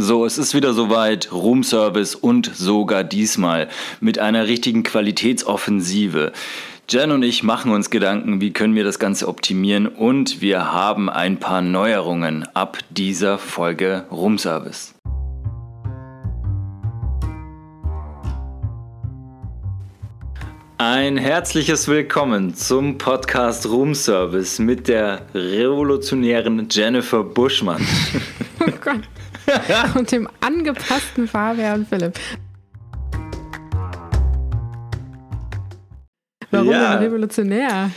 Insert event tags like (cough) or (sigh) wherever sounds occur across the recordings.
So, es ist wieder soweit. Roomservice und sogar diesmal mit einer richtigen Qualitätsoffensive. Jen und ich machen uns Gedanken, wie können wir das Ganze optimieren und wir haben ein paar Neuerungen ab dieser Folge Roomservice. Ein herzliches Willkommen zum Podcast Room Service mit der revolutionären Jennifer Buschmann. (laughs) Oh Gott. (laughs) Und dem angepassten Fabian Philipp. Warum Ja. denn revolutionär?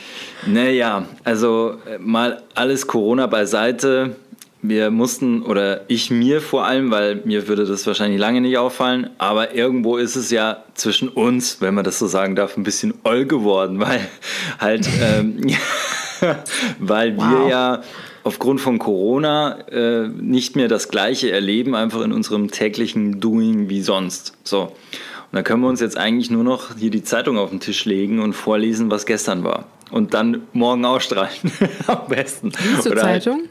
Naja, also äh, mal alles Corona beiseite. Wir mussten, oder ich mir vor allem, weil mir würde das wahrscheinlich lange nicht auffallen, aber irgendwo ist es ja zwischen uns, wenn man das so sagen darf, ein bisschen oll geworden, weil halt, ähm, (laughs) weil wir Wow. ja aufgrund von Corona äh, nicht mehr das Gleiche erleben, einfach in unserem täglichen Doing wie sonst. So. Und da können wir uns jetzt eigentlich nur noch hier die Zeitung auf den Tisch legen und vorlesen, was gestern war. Und dann morgen ausstrahlen. (laughs) Am besten. Du Oder halt- Zeitung?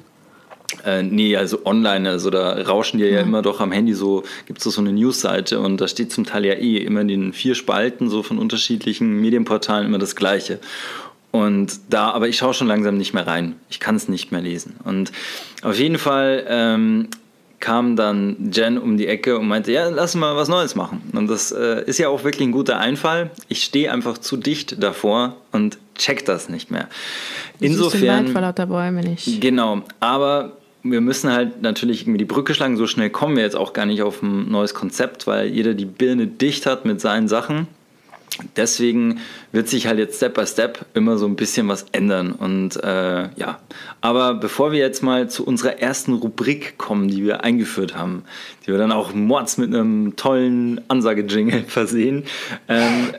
äh, nee, also online, also da rauschen dir ja immer doch am Handy so, gibt es so eine Newsseite und da steht zum Teil ja eh immer in den vier Spalten so von unterschiedlichen Medienportalen immer das Gleiche. Und da, aber ich schaue schon langsam nicht mehr rein. Ich kann es nicht mehr lesen. Und auf jeden Fall ähm, kam dann Jen um die Ecke und meinte, ja, lass mal was Neues machen. Und das äh, ist ja auch wirklich ein guter Einfall. Ich stehe einfach zu dicht davor und check das nicht mehr. Siehst den Insofern. vor lauter Bäume nicht. Genau, aber wir müssen halt natürlich irgendwie die Brücke schlagen. So schnell kommen wir jetzt auch gar nicht auf ein neues Konzept, weil jeder die Birne dicht hat mit seinen Sachen. Deswegen wird sich halt jetzt Step by Step immer so ein bisschen was ändern. Und äh, ja, aber bevor wir jetzt mal zu unserer ersten Rubrik kommen, die wir eingeführt haben, die wir dann auch mords mit einem tollen Ansagejingle (laughs) versehen, ähm,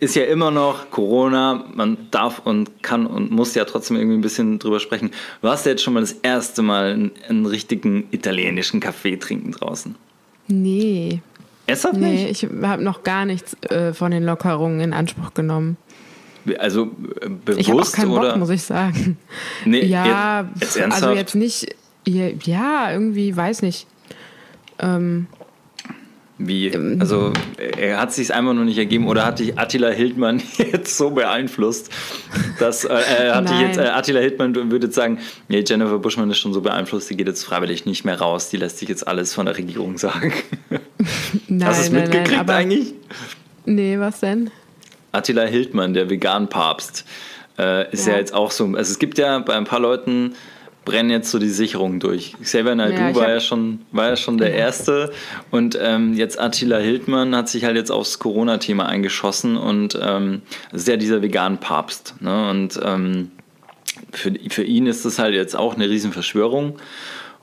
ist ja immer noch Corona. Man darf und kann und muss ja trotzdem irgendwie ein bisschen drüber sprechen. Warst du jetzt schon mal das erste Mal einen, einen richtigen italienischen Kaffee trinken draußen? Nee. Ernsthaft Nee, nicht? ich habe noch gar nichts äh, von den Lockerungen in Anspruch genommen. Also äh, bewusst Ich habe auch keinen oder? Bock, muss ich sagen. (laughs) Nee, ja, jetzt, jetzt also jetzt nicht. Ja, ja, irgendwie, weiß nicht. Ähm, Wie? Also er hat sich einfach noch nicht ergeben oder hat dich Attila Hildmann (laughs) jetzt so beeinflusst, dass äh, er hat dich jetzt äh, Attila Hildmann würde jetzt sagen, nee, Jennifer Buschmann ist schon so beeinflusst, die geht jetzt freiwillig nicht mehr raus, die lässt sich jetzt alles von der Regierung sagen. (laughs) nein, Hast du es mitgekriegt nein, aber, eigentlich? Nee, was denn? Attila Hildmann, der Vegan-Papst, äh, ist ja. Ja. jetzt auch so. Also es gibt ja bei ein paar Leuten brennen jetzt so die Sicherungen durch. Xavier Naidoo Ja, war, ja schon, war ja schon der Erste und ähm, jetzt Attila Hildmann hat sich halt jetzt aufs Corona-Thema eingeschossen und ähm, ist ja dieser Vegan-Papst. Ne? Und ähm, für, für ihn ist das halt jetzt auch eine Riesenverschwörung.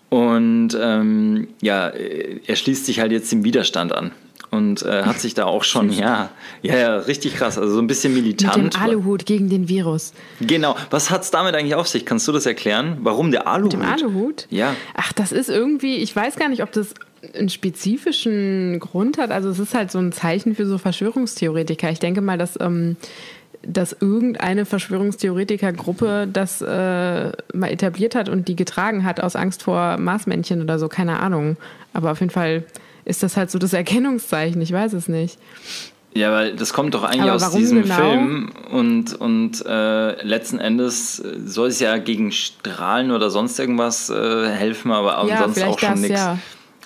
Und ähm, ja, er schließt sich halt jetzt dem Widerstand an. Und äh, hat sich da auch schon, (laughs) ja, ja, ja, richtig krass, also so ein bisschen Mit militant. dem Aluhut gegen den Virus. Genau. Was hat es damit eigentlich auf sich? Kannst du das erklären? Warum der Aluhut? Mit dem Aluhut? Ja. Ach, das ist irgendwie, ich weiß gar nicht, ob das einen spezifischen Grund hat. Also es ist halt so ein Zeichen für so Verschwörungstheoretiker. Ich denke mal, dass, ähm, dass irgendeine Verschwörungstheoretikergruppe das äh, mal etabliert hat und die getragen hat aus Angst vor Marsmännchen oder so, keine Ahnung. Aber auf jeden Fall ist das halt so das Erkennungszeichen, ich weiß es nicht. Ja, weil das kommt doch eigentlich aus diesem genau? Film und, und äh, letzten Endes soll es ja gegen Strahlen oder sonst irgendwas äh, helfen, aber Ja, sonst auch schon nichts. ja.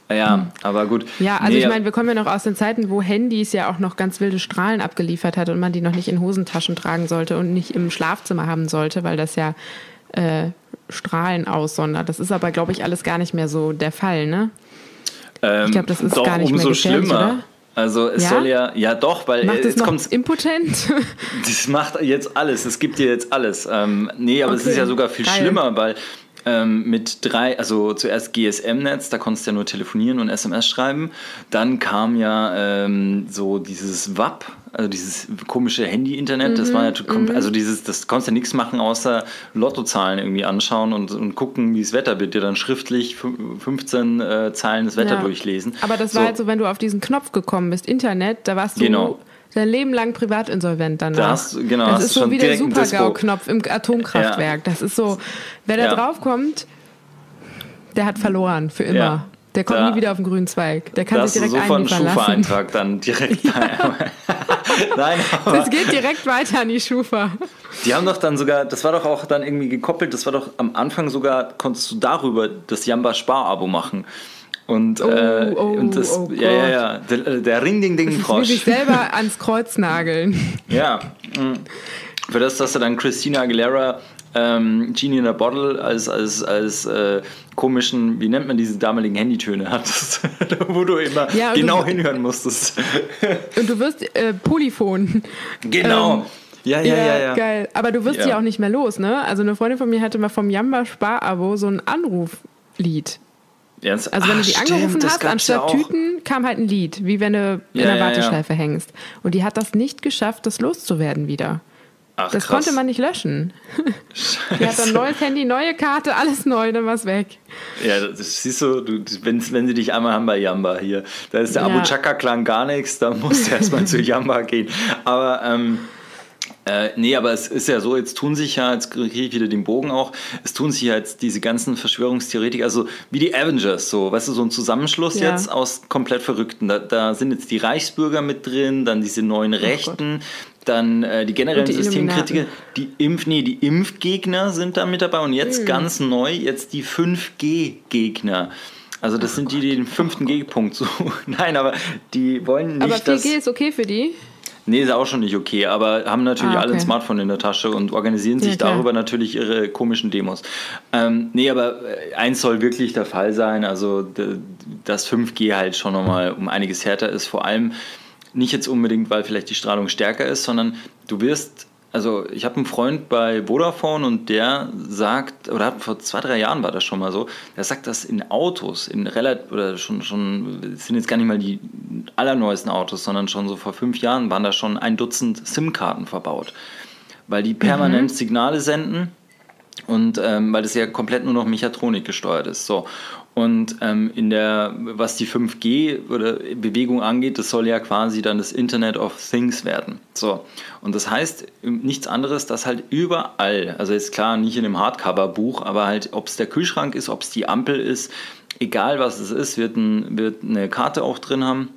Ja, aber gut. Ja, also Nee, ich meine, wir kommen ja noch aus den Zeiten, wo Handys ja auch noch ganz wilde Strahlen abgeliefert hat und man die noch nicht in Hosentaschen tragen sollte und nicht im Schlafzimmer haben sollte, weil das ja äh, Strahlen aussondert. Das ist aber, glaube ich, alles gar nicht mehr so der Fall, ne? Ähm, ich glaub, das ist doch, gar nicht mehr umso gefährlich, schlimmer. oder? Also es Ja? soll ja, ja doch, weil Macht äh, es jetzt noch kommt's, impotent? (laughs) Das macht jetzt alles. Es gibt dir jetzt alles. Ähm, nee, aber es Okay, ist ja sogar viel geil. schlimmer, weil ähm, mit drei, also zuerst GSM-Netz, da konntest du ja nur telefonieren und SMS schreiben. Dann kam ja ähm, so dieses WAP, also dieses komische Handy-Internet. das war ja, kom- also dieses, das konntest du nichts machen, außer Lottozahlen irgendwie anschauen und, und gucken, wie das Wetter wird. Dir dann schriftlich fü- 15 äh, Zeilen das Wetter Ja. durchlesen. Aber das war halt so, wenn du auf diesen Knopf gekommen bist, Internet, da warst du Genau. Dein Leben lang privatinsolvent danach. Da hast du- genau, das ist so schon wie der. Super-GAU-Knopf im Atomkraftwerk. Das ist so, wer da Ja. draufkommt, der hat verloren, für immer. Ja. Der kommt Da- nie wieder auf den grünen Zweig. Der kann sich direkt einen einliefern lassen. Schufa-Eintrag dann direkt. (laughs) (laughs) Nein, aber Das geht direkt weiter an die Schufa. die haben doch dann sogar, das war doch auch dann irgendwie gekoppelt, das war doch am Anfang sogar, konntest du darüber das Jamba Spar-Abo machen. Und, äh, oh, und das, oh ja, ja, ja, der, der Ring Ding Ding Will Frosch. sich selber ans Kreuz nageln. (laughs) Ja. mm. Für das, dass du dann Christina Aguilera ähm, Genie in a Bottle als, als, als äh, komischen, wie nennt man diese damaligen Handytöne hattest, (laughs) wo du immer Ja, genau du- hinhören musstest. (laughs) Und du wirst äh, Polyphon. genau. Ähm, ja, ja, ja, ja. geil. Aber du wirst Ja. die auch nicht mehr los, ne? Also eine Freundin von mir hatte mal vom Jamba Spar-Abo so ein Anruflied. Ernst? Also wenn Ah, du die stimmt, angerufen das hast, anstatt ja. Tüten kam halt ein Lied, wie wenn du in Ja, der ja, ja. Warteschleife hängst. Und die hat das nicht geschafft, das loszuwerden wieder. Ach, Das krass. konnte man nicht löschen. (laughs) Die hat dann neues Handy, neue Karte, alles neu, dann war's weg. Ja, das siehst du, du wenn, wenn sie dich einmal haben bei Jamba hier, da ist der Ja. Abu Chaka-Klang gar nichts, da musst du (laughs) erstmal zu Jamba gehen. Aber ähm, äh, nee, aber es ist ja so, jetzt tun sich ja, jetzt kriege ich wieder den Bogen auch, es tun sich ja jetzt diese ganzen Verschwörungstheoretiker, also wie die Avengers, so, weißt du, so ein Zusammenschluss Ja. jetzt aus komplett Verrückten. Da, da sind jetzt die Reichsbürger mit drin, dann diese neuen Rechten, dann äh, die generellen die Systemkritiker, die Impf, nee, die Impfgegner sind da mit dabei und jetzt Hm. ganz neu, jetzt die 5G-Gegner. Also das sind die, die den fünften G-Punkt suchen. (laughs) Nein, aber die wollen nicht, Aber 4G dass... ist okay für die? Nee, ist auch schon nicht okay, aber haben natürlich Ah, alle ein okay. Smartphone in der Tasche und organisieren Ja, sich klar. darüber natürlich ihre komischen Demos. Ähm, nee, aber äh, eins soll wirklich der Fall sein, also dass 5G halt schon nochmal um einiges härter ist, vor allem nicht jetzt unbedingt, weil vielleicht die Strahlung stärker ist, sondern du wirst, also ich habe einen Freund bei Vodafone und der sagt, oder hat, vor zwei, drei Jahren war das schon mal so, der sagt, dass in Autos, in relativ, oder schon, schon, es sind jetzt gar nicht mal die allerneuesten Autos, sondern schon so vor fünf Jahren waren da schon ein Dutzend SIM-Karten verbaut, weil die permanent Signale senden und ähm, weil das ja komplett nur noch Mechatronik gesteuert ist. So. Und ähm, in der, was die 5G oder Bewegung angeht, das soll ja quasi dann das Internet of Things werden. So. Und das heißt nichts anderes, dass halt überall, also jetzt klar nicht in einem Hardcover-Buch, aber halt, ob es der Kühlschrank ist, ob es die Ampel ist, egal was es ist, wird, ein, wird eine Karte auch drin haben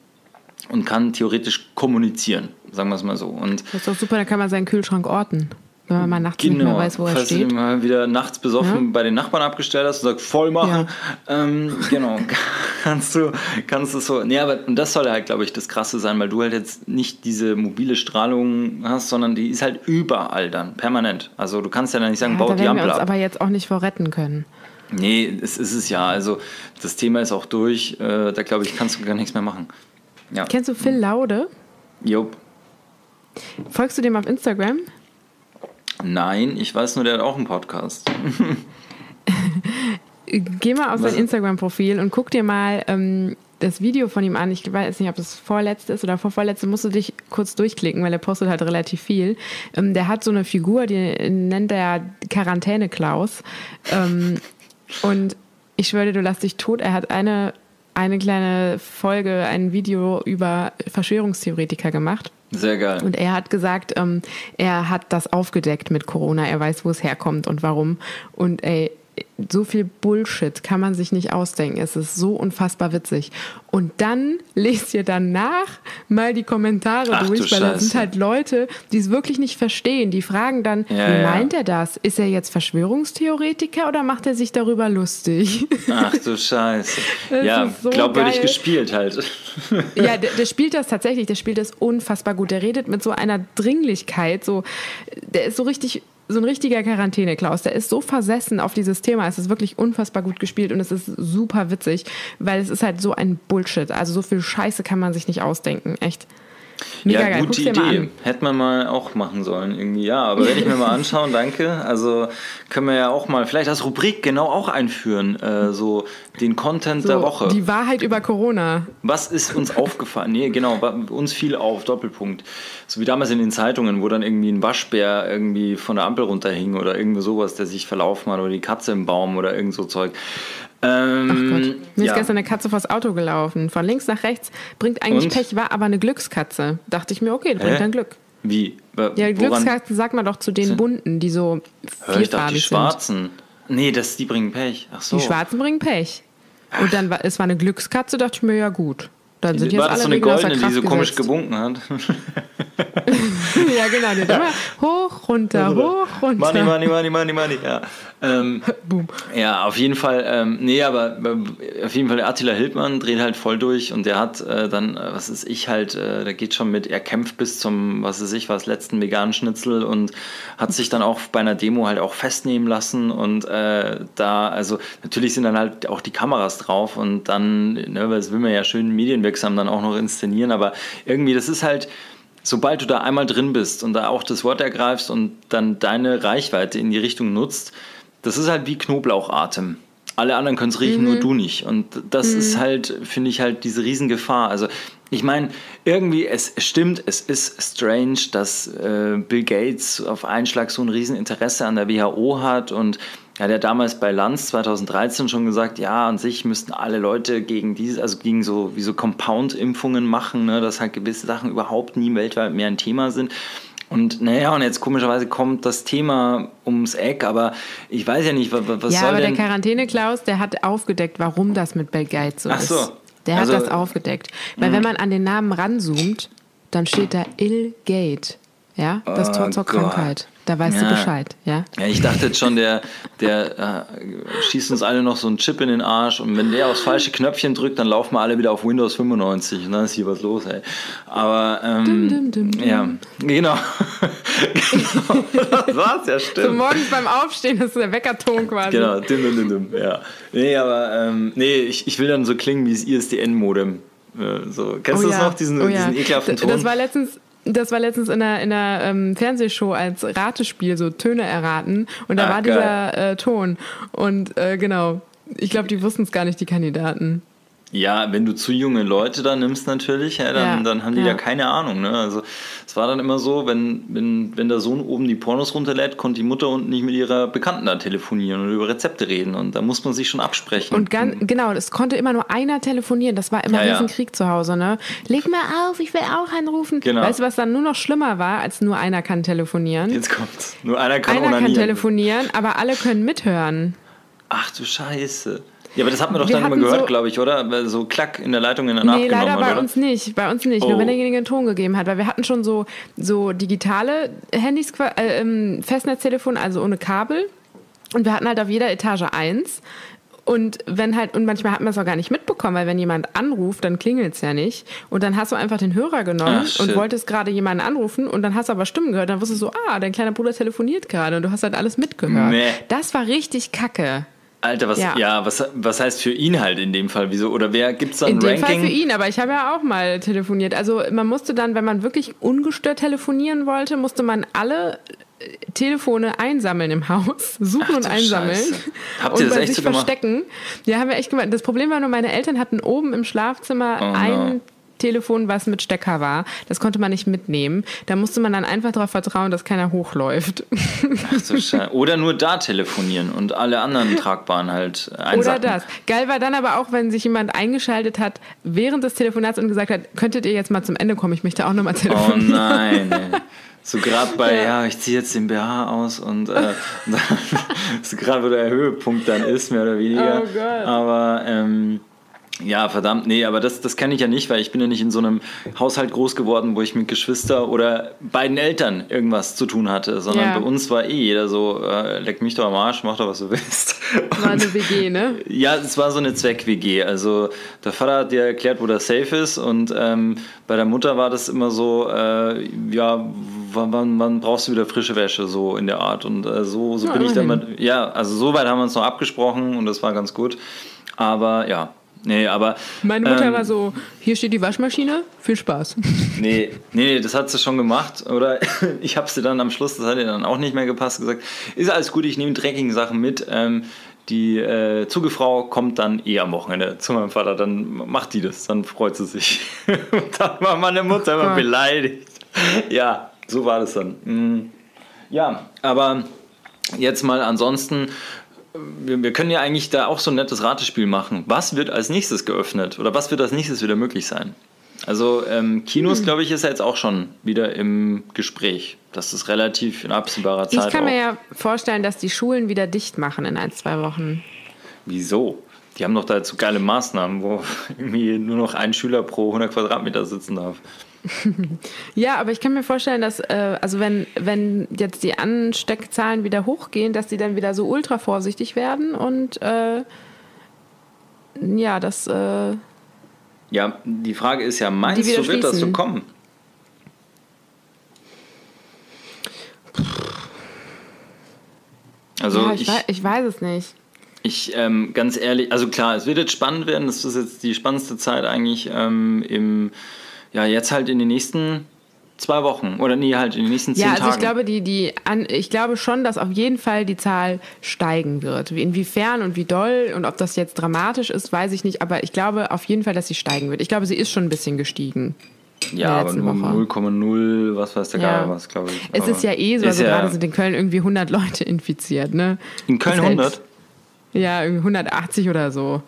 und kann theoretisch kommunizieren, sagen wir es mal so. Und Das ist doch super, da kann man seinen Kühlschrank orten. Wenn man mal nachts nicht mehr weiß, wo er Genau. falls steht. du mal wieder nachts besoffen Ja. bei den Nachbarn abgestellt hast und sagst, voll machen. Ähm, genau, (laughs) kannst du, kannst du so. Nee, aber und das soll halt, glaube ich, das Krasse sein, weil du halt jetzt nicht diese mobile Strahlung hast, sondern die ist halt überall dann, permanent. Also du kannst ja dann nicht sagen, Ja, baut die werden wir Ampel uns ab. aber jetzt auch nicht vor retten können. Nee, es ist es ja. Also das Thema ist auch durch. Äh, da glaube ich, kannst du gar nichts mehr machen. Ja. Kennst du Phil Laude? Jupp. Folgst du dem auf Instagram? Nein, ich weiß nur, der hat auch einen Podcast. (laughs) Geh mal auf Was? sein Instagram-Profil und guck dir mal ähm, das Video von ihm an. Ich weiß nicht, ob das vorletzte ist oder vorvorletzte. Musst du dich kurz durchklicken, weil er postet halt relativ viel. Ähm, der hat so eine Figur, die nennt er Quarantäne-Klaus. Ähm, und ich schwöre dir, du lass dich tot. Er hat eine, eine kleine Folge, ein Video über Verschwörungstheoretiker gemacht. Sehr geil. Und er hat gesagt, ähm, er hat das aufgedeckt mit Corona. Er weiß, wo es herkommt und warum. Und ey, so viel Bullshit kann man sich nicht ausdenken. Es ist so unfassbar witzig. Und dann (laughs) lest ihr danach mal die Kommentare Ach du durch, weil da sind Scheiße. halt Leute, die es wirklich nicht verstehen. Die fragen dann, Ja, wie ja. meint er das? Ist er jetzt Verschwörungstheoretiker oder macht er sich darüber lustig? (laughs) Ach du Scheiße. Das ja, so glaubwürdig geil. gespielt halt. (laughs) Ja, der, der spielt das tatsächlich, der spielt das unfassbar gut. Der redet mit so einer Dringlichkeit, so, der ist so richtig, so ein richtiger Quarantäne-Klaus. Der ist so versessen auf dieses Thema. Es ist wirklich unfassbar gut gespielt und es ist super witzig, weil es ist halt so ein Bullshit. Also so viel Scheiße kann man sich nicht ausdenken. Echt. Mega ja, geil. gute Guck's Idee. Hätte man mal auch machen sollen, irgendwie. Ja, aber werde ich mir mal anschauen, danke. Also können wir ja auch mal vielleicht als Rubrik genau auch einführen, äh, so den Content der So, Woche. Die Wahrheit über Corona. Was ist uns aufgefallen? Nee, genau, uns fiel auf, Doppelpunkt. So wie damals in den Zeitungen, wo dann irgendwie ein Waschbär irgendwie von der Ampel runterhing oder irgendwie sowas, der sich verlaufen hat oder die Katze im Baum oder irgend so Zeug. Ähm, Gott. Mir ja. ist gestern eine Katze vors Auto gelaufen. Von links nach rechts. Bringt eigentlich Und? Pech, war aber eine Glückskatze. Dachte ich mir, okay, das bringt Hä? dann Glück. Wie? Ja, Glückskatzen sagt man doch zu den bunten, die so Hör ich doch die vierfarbig sind. schwarzen. Nee, das, die bringen Pech. Ach so. Die schwarzen bringen Pech. Und dann war es war eine Glückskatze, dachte ich mir, ja gut. Dann sind jetzt War alle so eine goldene, die so komisch gebunken hat? (laughs) (laughs) ja, genau. Hat immer hoch, runter, hoch, runter. Money, money, money, money, money. Ja, ähm, (laughs) Boom. ja auf jeden Fall. Ähm, nee, aber äh, auf jeden Fall der Attila Hildmann dreht halt voll durch und der hat äh, dann, äh, was ist ich halt, äh, der geht schon mit, er kämpft bis zum, was ist ich, was letzten veganen Schnitzel und hat sich dann auch bei einer Demo halt auch festnehmen lassen und äh, da, also natürlich sind dann halt auch die Kameras drauf und dann, ne, weil das will man ja schön medienwirksam dann auch noch inszenieren, aber irgendwie, das ist halt, sobald du da einmal drin bist und da auch das Wort ergreifst und dann deine Reichweite in die Richtung nutzt, das ist halt wie Knoblauchatem. Alle anderen können es riechen, nur du nicht. Und das ist halt, finde ich, halt diese Riesengefahr. Also ich meine, irgendwie, es stimmt, es ist strange, dass äh, Bill Gates auf einen Schlag so ein Rieseninteresse an der WHO hat und er hat ja damals bei Lanz 2013 schon gesagt, ja, an sich müssten alle Leute gegen diese, also gegen so wie so Compound-Impfungen machen, ne, dass halt gewisse Sachen überhaupt nie weltweit mehr ein Thema sind. Und naja, und jetzt komischerweise kommt das Thema ums Eck, aber ich weiß ja nicht, was, was Ja, soll aber denn... der Quarantäne-Klaus, der hat aufgedeckt, warum das mit Bill Gates so Ach ist. so. Der hat Also- das aufgedeckt. Weil wenn man an den Namen ranzoomt, dann steht da Ill Gate. Ja, das Oh Tor zur Gott. Krankheit. Da weißt Ja. du Bescheid, ja? Ja, ich dachte jetzt schon, der, der äh, schießt uns alle noch so einen Chip in den Arsch und wenn der aufs falsche Knöpfchen drückt, dann laufen wir alle wieder auf Windows 95 und dann ist hier was los, ey. Aber, ähm, Dum, dum, dum, ja, genau. (laughs) genau. Das war's, ja, So stimmt. morgens beim Aufstehen ist der Weckerton quasi. Genau, dim, dim, dim, dim, ja. Nee, aber, ähm, nee, ich, ich will dann so klingen wie das ISDN-Modem. Äh, so. Kennst du das noch, diesen, Oh ja. diesen ekelhaften D- Ton? Das war letztens. Das war letztens in einer, in einer ähm, Fernsehshow als Ratespiel, so Töne erraten. Und da Ah, war geil. dieser äh, Ton. Und äh, genau, ich glaube, die wussten es gar nicht, die Kandidaten. Ja, wenn du zu junge Leute da nimmst natürlich, ja, dann, Ja, dann haben die ja. da keine Ahnung. Ne? Also es war dann immer so, wenn, wenn, wenn der Sohn oben die Pornos runterlädt, konnte die Mutter unten nicht mit ihrer Bekannten da telefonieren und über Rezepte reden. Und da muss man sich schon absprechen. Und ganz, genau, es konnte immer nur einer telefonieren. Das war immer Ja, ja. Riesenkrieg zu Hause, ne? Leg mal auf, ich will auch anrufen. Genau. Weißt du, was dann nur noch schlimmer war, als nur einer kann telefonieren? Jetzt kommt's. Nur einer kann einer kann telefonieren, aber alle können mithören. Ach du Scheiße. Ja, aber das hat man doch Wir dann immer gehört, so- glaube ich, oder? So klack in der Leitung in der Nee, abgenommen leider bei oder? uns nicht. Bei uns nicht. Nur Oh. wenn derjenige einen Ton gegeben hat. Weil wir hatten schon so, so digitale Handys, äh, ähm, Festnetztelefon, also ohne Kabel. Und wir hatten halt auf jeder Etage eins. Und wenn halt, und manchmal hat man es auch gar nicht mitbekommen, weil wenn jemand anruft, dann klingelt es ja nicht. Und dann hast du einfach den Hörer genommen Ach, und wolltest gerade jemanden anrufen und dann hast du aber Stimmen gehört. Dann wusstest du so, ah, dein kleiner Bruder telefoniert gerade und du hast halt alles mitgehört. Nee. Das war richtig kacke. Alter, was, ja. Ja. was, was heißt für ihn halt in dem Fall? Wieso? Oder wer gibt's da ein In dem Ranking? Fall für ihn, aber ich habe ja auch mal telefoniert. Also man musste dann, wenn man wirklich ungestört telefonieren wollte, musste man alle äh, Telefone einsammeln im Haus, (laughs) suchen Ach und einsammeln Scheiße. (laughs) Habt und ihr das bei echt sich so gemacht? verstecken. Ja, haben wir echt gemacht. Das Problem war nur, meine Eltern hatten oben im Schlafzimmer Oh no. Telefon, was mit Stecker war. Das konnte man nicht mitnehmen. Da musste man dann einfach darauf vertrauen, dass keiner hochläuft. Ach so, Scheiße. Oder nur da telefonieren und alle anderen tragbaren halt (laughs) einsacken. Oder das. Geil war dann aber auch, wenn sich jemand eingeschaltet hat während des Telefonats und gesagt hat, könntet ihr jetzt mal zum Ende kommen? Ich möchte auch nochmal Oh telefonieren. nein, ey. (laughs) So gerade bei, ja. Ja. ich ziehe jetzt den BH aus und äh, dann, (laughs) so gerade wo der Höhepunkt dann ist, mehr oder weniger. Oh Gott. Aber ähm, ja, verdammt, nee, aber das, das kenne ich ja nicht, weil ich bin ja nicht in so einem Haushalt groß geworden, wo ich mit Geschwister oder beiden Eltern irgendwas zu tun hatte, sondern Ja. bei uns war eh jeder so, äh, leck mich doch am Arsch, mach doch, was du willst. War eine WG, ne? (laughs) Ja, es war so eine Zweck-WG. Also der Vater hat dir erklärt, wo der Safe ist und ähm, bei der Mutter war das immer so, äh, ja, wann, wann, brauchst du wieder frische Wäsche, so in der Art. Und äh, so, so Ja, bin ich dann immerhin. mit, ja, also so weit haben wir uns noch abgesprochen und das war ganz gut. Aber ja, nee, aber... Meine Mutter ähm, war so, hier steht die Waschmaschine, viel Spaß. Nee, (laughs) nee, nee, das hat sie schon gemacht. Oder (laughs) ich habe sie dann am Schluss, das hat ihr dann auch nicht mehr gepasst, gesagt, ist alles gut, ich nehme dreckigen Sachen mit. Ähm, die äh, Zugefrau kommt dann eh am Wochenende zu meinem Vater, dann macht die das, dann freut sie sich. (laughs) Und dann war meine Mutter immer Gott. beleidigt. Ja, so war das dann. Mm. Ja, aber jetzt mal ansonsten, wir, wir können ja eigentlich da auch so ein nettes Ratespiel machen. Was wird als nächstes geöffnet oder was wird als nächstes wieder möglich sein? Also ähm, Hm. Kinos, glaube ich, ist ja jetzt auch schon wieder im Gespräch. Das ist relativ in absehbarer Zeit Ich kann mir ja vorstellen, dass die Schulen wieder dicht machen in ein, zwei Wochen. Wieso? Die haben doch da jetzt so geile Maßnahmen, wo (laughs) irgendwie nur noch ein Schüler pro 100 Quadratmeter sitzen darf. Ja, aber ich kann mir vorstellen, dass, äh, also wenn, wenn jetzt die Ansteckzahlen wieder hochgehen, dass die dann wieder so ultra vorsichtig werden und äh, ja, das. Äh, ja, die Frage ist ja, meinst du, wird das so kommen? Also ja, ich, ich, weiß, ich weiß es nicht. Ich, ähm, ganz ehrlich, also klar, es wird jetzt spannend werden. Das ist jetzt die spannendste Zeit eigentlich ähm, im, ja, jetzt halt in den nächsten zwei Wochen oder nee, halt in den nächsten zehn ja, also Tagen. Ich glaube, die, die, an, ich glaube schon, dass auf jeden Fall die Zahl steigen wird. Inwiefern und wie doll und ob das jetzt dramatisch ist, weiß ich nicht. Aber ich glaube auf jeden Fall, dass sie steigen wird. Ich glaube, sie ist schon ein bisschen gestiegen. Ja, aber nur 0,0, was weiß der ja. Geil, was, glaube ich. Es aber ist ja eh so, also ja gerade sind in Köln irgendwie 100 Leute infiziert, ne? In Köln 100? Ja, irgendwie 180 oder so.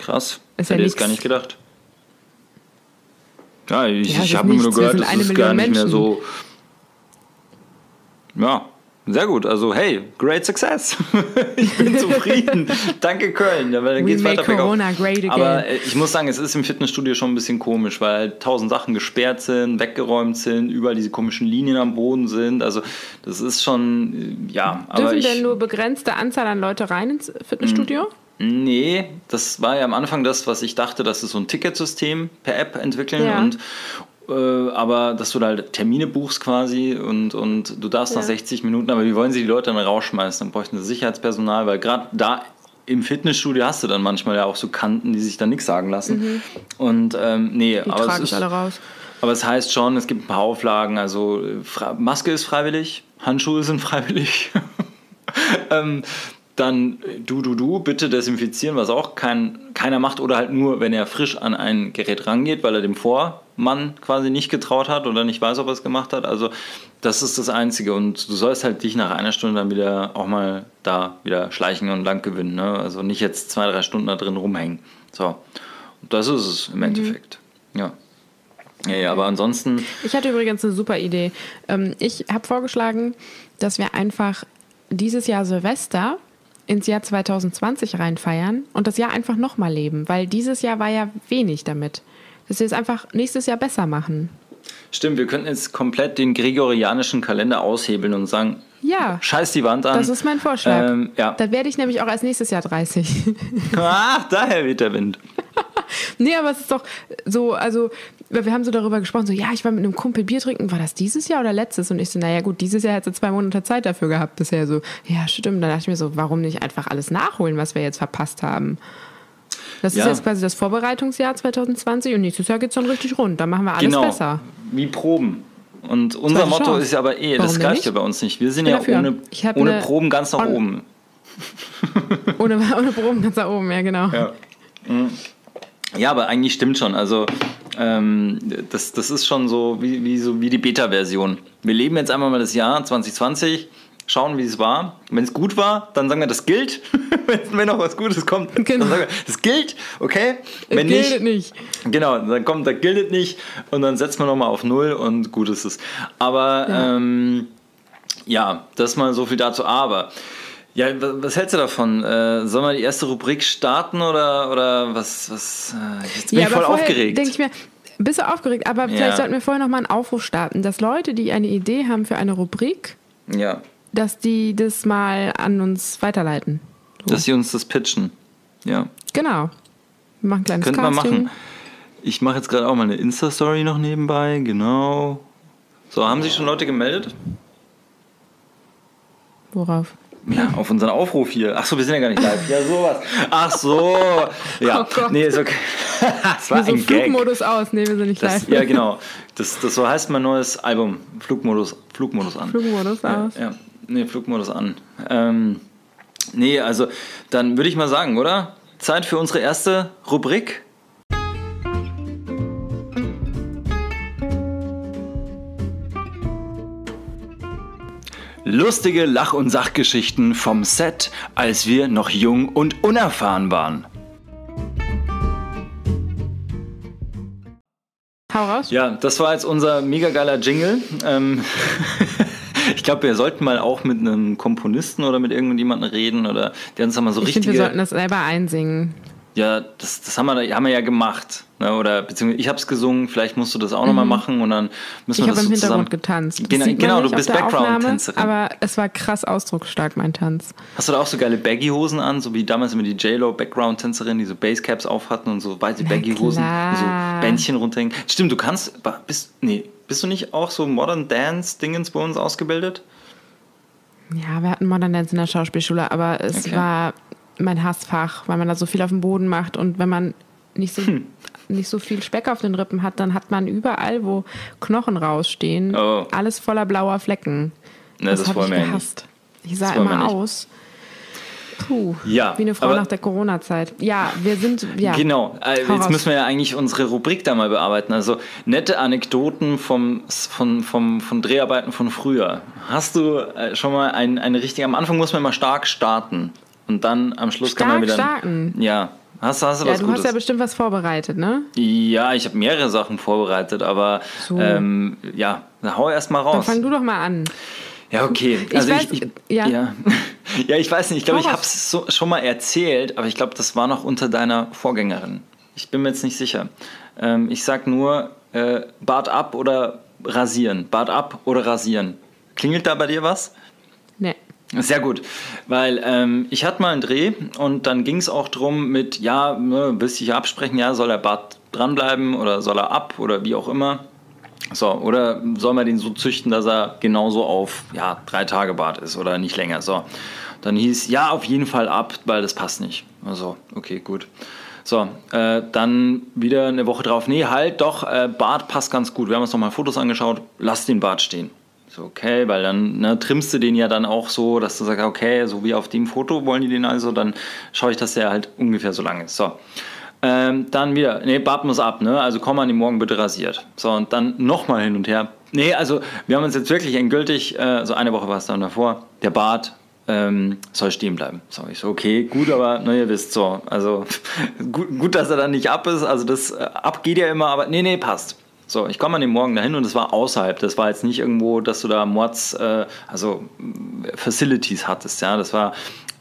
Krass. Ist Hätte ja jetzt gar nicht gedacht. Ja, ich, ja, ich habe nur gehört, das ist gar nicht mehr so. Ja, sehr gut. Also, hey, great success. (laughs) ich bin (laughs) zufrieden. Danke, Köln. Weil dann geht's weiter Corona great again. Aber äh, ich muss sagen, es ist im Fitnessstudio schon ein bisschen komisch, weil tausend Sachen gesperrt sind, weggeräumt sind, überall diese komischen Linien am Boden sind. Also, das ist schon, äh, ja. Dürfen denn nur begrenzte Anzahl an Leute rein ins Fitnessstudio? Nee, das war ja am Anfang das, was ich dachte, dass es so ein Ticketsystem per App entwickeln ja. und äh, aber dass du da halt Termine buchst quasi und, und du darfst ja. nach 60 Minuten, aber wie wollen sie die Leute dann rausschmeißen? Dann bräuchten sie Sicherheitspersonal, weil gerade da im Fitnessstudio hast du dann manchmal ja auch so Kanten, die sich dann nichts sagen lassen. Mhm. Und ähm, nee, die aber es ist, alle raus. Aber es heißt schon, es gibt ein paar Auflagen. Also Maske ist freiwillig, Handschuhe sind freiwillig. (laughs) ähm, dann du, du, du, bitte desinfizieren, was auch kein, keiner macht oder halt nur, wenn er frisch an ein Gerät rangeht, weil er dem Vormann quasi nicht getraut hat oder nicht weiß, ob er es gemacht hat. Also das ist das Einzige und du sollst halt dich nach einer Stunde dann wieder auch mal da wieder schleichen und lang gewinnen. Ne? Also nicht jetzt zwei, drei Stunden da drin rumhängen. So, und das ist es im mhm. Endeffekt. Ja. Ja, ja, aber ansonsten. Ich hatte übrigens eine super Idee. Ähm, ich habe vorgeschlagen, dass wir einfach dieses Jahr Silvester ins Jahr 2020 reinfeiern und das Jahr einfach nochmal leben, weil dieses Jahr war ja wenig damit. Dass wir es einfach nächstes Jahr besser machen. Stimmt, wir könnten jetzt komplett den gregorianischen Kalender aushebeln und sagen, ja, scheiß die Wand an. Das ist mein Vorschlag. Ähm, ja. Dann werde ich nämlich auch erst nächstes Jahr 30. (laughs) Ach, daher weht der Wind. Nee, aber es ist doch so, also wir haben so darüber gesprochen, so, ja, ich war mit einem Kumpel Bier trinken, war das dieses Jahr oder letztes? Und ich so, naja gut, dieses Jahr hat sie zwei Monate Zeit dafür gehabt bisher. So, ja, stimmt. Dann dachte ich mir so, warum nicht einfach alles nachholen, was wir jetzt verpasst haben? Das ja. ist jetzt quasi das Vorbereitungsjahr 2020 und nächstes Jahr geht es dann richtig rund. Dann machen wir alles genau. besser. Wie Proben. Und unser Motto Chance. ist ja aber eh, Warum das greift ja bei uns nicht. Wir sind ja ohne, ohne Proben ganz nach oben. (laughs) ohne, (laughs) ohne Proben ganz nach oben, ja genau. Ja. Mhm. Ja, aber eigentlich stimmt schon. Also ähm, das, das ist schon so wie, wie, so wie die Beta-Version. Wir leben jetzt einmal mal das Jahr 2020, schauen, wie es war. Wenn es gut war, dann sagen wir, das gilt. (laughs) Wenn noch was Gutes kommt, genau. dann sagen wir, das gilt, okay. Wenn es nicht, nicht, genau, dann kommt, das gilt nicht und dann setzen wir nochmal auf Null und gut ist es. Aber ja, ähm, ja das mal so viel dazu. Aber ja, was hältst du davon? Äh, sollen wir die erste Rubrik starten oder, oder was? was äh, jetzt bin ja, ich voll aufgeregt. Denke ich mir, bist du aufgeregt, aber ja. vielleicht sollten wir vorher noch mal einen Aufruf starten, dass Leute, die eine Idee haben für eine Rubrik, ja. dass die das mal an uns weiterleiten. So. Dass sie uns das pitchen. Ja. Genau. Wir machen ein kleines Könnten wir machen. Ich mache jetzt gerade auch mal eine Insta-Story noch nebenbei, genau. So, haben sich schon Leute gemeldet? Worauf? Ja, auf unseren Aufruf hier. Ach so, wir sind ja gar nicht live. Ja, sowas. Ach so. Ja, oh nee, ist okay. (laughs) das war so ein Flugmodus Gag. aus. Nee, wir sind nicht das, live. Ja, genau. Das, das so heißt mein neues Album. Flugmodus, Flugmodus an. Flugmodus aus. Ja, nee, Flugmodus an. Ähm, nee, also dann würde ich mal sagen, oder? Zeit für unsere erste Rubrik. Lustige Lach- und Sachgeschichten vom Set, als wir noch jung und unerfahren waren. Hau raus. Ja, das war jetzt unser mega geiler Jingle. Ähm (laughs) ich glaube, wir sollten mal auch mit einem Komponisten oder mit irgendjemandem reden oder der uns da mal so ich finde, wir sollten das selber einsingen. Ja, das, das haben, wir, haben wir ja gemacht. Ne? Oder beziehungsweise ich habe es gesungen, vielleicht musst du das auch mhm. nochmal machen und dann müssen ich wir das so im Hintergrund getanzt. Genau, genau du bist Background-Tänzerin. Aber es war krass ausdrucksstark, mein Tanz. Hast du da auch so geile Baggy-Hosen an, so wie damals immer die J-Lo Background-Tänzerin, die so Basecaps auf hatten und so weiße Baggy-Hosen, so Bändchen runterhängen? Stimmt, du kannst, bist, nee, bist du nicht auch so Modern Dance-Dingens bei uns ausgebildet? Ja, wir hatten Modern Dance in der Schauspielschule, aber es okay. war mein Hassfach, weil man da so viel auf dem Boden macht und wenn man nicht so, hm. nicht so viel Speck auf den Rippen hat, dann hat man überall, wo Knochen rausstehen, oh. alles voller blauer Flecken. Ne, das, das habe ich gehasst. Ich sah immer aus. Puh, ja, wie eine Frau nach der Corona-Zeit. Ja, wir sind. Ja, genau, äh, jetzt müssen wir ja eigentlich unsere Rubrik da mal bearbeiten. Also nette Anekdoten vom, von, vom, von Dreharbeiten von früher. Hast du äh, schon mal ein, eine richtige. Am Anfang muss man immer stark starten. Und dann am Schluss stark kann man wieder. starten. Ja. Hast, hast du ja, was du Gutes? hast ja bestimmt was vorbereitet, ne? Ja, ich habe mehrere Sachen vorbereitet, aber so. ähm, ja, hau erst mal raus. Dann fang du doch mal an. Ja, okay. Also ich, weiß, ich, ich ja. ja. (laughs) ja. ich weiß nicht. Ich glaube, ich habe es so, schon mal erzählt, aber ich glaube, das war noch unter deiner Vorgängerin. Ich bin mir jetzt nicht sicher. Ähm, ich sag nur äh, Bart ab oder rasieren. Bart ab oder rasieren. Klingelt da bei dir was? Sehr gut, weil ähm, ich hatte mal einen Dreh und dann ging es auch darum mit, ja, ne, willst du dich absprechen, ja, soll er Bart dranbleiben oder soll er ab oder wie auch immer. So, oder soll man den so züchten, dass er genauso auf ja, drei Tage Bart ist oder nicht länger. So, dann hieß ja auf jeden Fall ab, weil das passt nicht. Also, okay, gut. So, äh, dann wieder eine Woche drauf, nee, halt, doch, äh, Bart passt ganz gut. Wir haben uns nochmal Fotos angeschaut, lass den Bart stehen. So, okay, weil dann ne, trimmst du den ja dann auch so, dass du sagst, okay, so wie auf dem Foto wollen die den also, dann schaue ich, dass der halt ungefähr so lang ist. So. Ähm, dann wieder, nee, Bart muss ab, ne? Also komm an die Morgen bitte rasiert. So, und dann nochmal hin und her. Nee, also wir haben uns jetzt wirklich endgültig, äh, so eine Woche war es dann davor, der Bart ähm, soll stehen bleiben. So, ich so, okay, gut, aber ne, ihr wisst so, also (laughs) gut, gut, dass er dann nicht ab ist, also das äh, ab geht ja immer, aber nee, nee, passt. So, ich komme an dem Morgen dahin und es war außerhalb. Das war jetzt nicht irgendwo, dass du da Mords, äh, also Facilities hattest. Ja, das war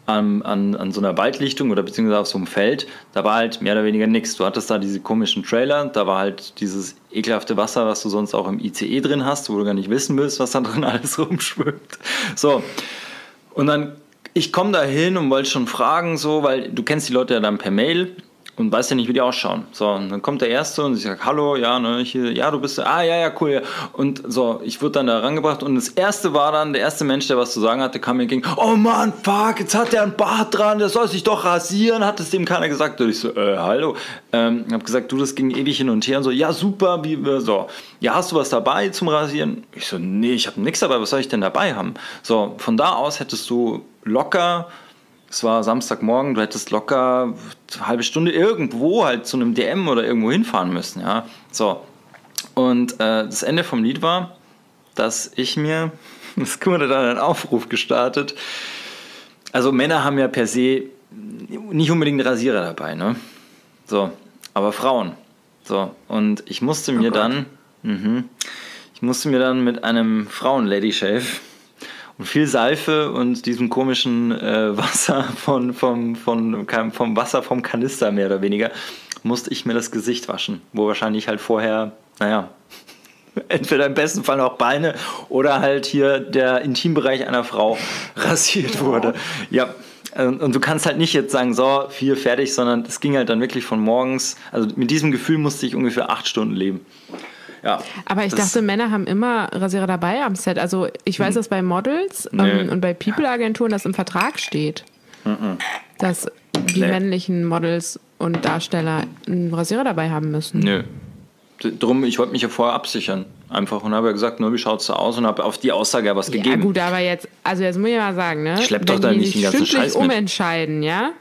an, an, an so einer Waldlichtung oder beziehungsweise auf so einem Feld. Da war halt mehr oder weniger nichts. Du hattest da diese komischen Trailer, da war halt dieses ekelhafte Wasser, was du sonst auch im ICE drin hast, wo du gar nicht wissen willst, was da drin (laughs) alles rumschwimmt. So, und dann ich komme da hin und wollte schon fragen, so, weil du kennst die Leute ja dann per Mail und weiß ja nicht, wie die ausschauen. So, und dann kommt der Erste und ich sage, hallo, ja, ne, hier, ja, du bist, ah, ja, ja, cool. Ja. Und so, ich wurde dann da rangebracht und das Erste war dann, der erste Mensch, der was zu sagen hatte, kam mir entgegen, oh Mann, fuck, jetzt hat der ein Bart dran, der soll sich doch rasieren, hat es dem keiner gesagt. Und ich so, äh, hallo. Ähm, hab gesagt, du, das ging ewig hin und her und so, ja, super, wie, so, ja, hast du was dabei zum Rasieren? Ich so, nee, ich habe nichts dabei, was soll ich denn dabei haben? So, von da aus hättest du locker es war Samstagmorgen, du hättest locker eine halbe Stunde irgendwo halt zu einem DM oder irgendwo hinfahren müssen, ja. So. Und äh, das Ende vom Lied war, dass ich mir, (laughs) das wurde dann einen Aufruf gestartet. Also Männer haben ja per se nicht unbedingt Rasierer dabei, ne? So, aber Frauen. So, und ich musste mir oh dann, mh, ich musste mir dann mit einem Frauen-Lady-Shave viel Seife und diesem komischen äh, (laughs) Wasser von, vom, von, vom Wasser vom Kanister mehr oder weniger, musste ich mir das Gesicht waschen, wo wahrscheinlich halt vorher, naja, (laughs) entweder im besten Fall noch Beine oder halt hier der Intimbereich einer Frau (laughs) rasiert wurde. Ja. Und du kannst halt nicht jetzt sagen, so, vier fertig, sondern es ging halt dann wirklich von morgens, also mit diesem Gefühl musste ich ungefähr acht Stunden leben. Ja, Aber ich dachte, Männer haben immer Rasierer dabei am Set. Also ich weiß, mhm. dass bei Models ähm, und bei People-Agenturen das im Vertrag steht, mhm. dass die nee. männlichen Models und Darsteller einen Rasierer dabei haben müssen. Nö. Drum, ich wollte mich ja vorher absichern. Einfach und habe ja gesagt, nur wie schaut es da aus und habe auf die Aussage ja was ja, gegeben. Ja gut, aber jetzt, also jetzt muss ich mal sagen, ne? Schleppt doch da nicht den ganzen Scheiß mit. umentscheiden, ja?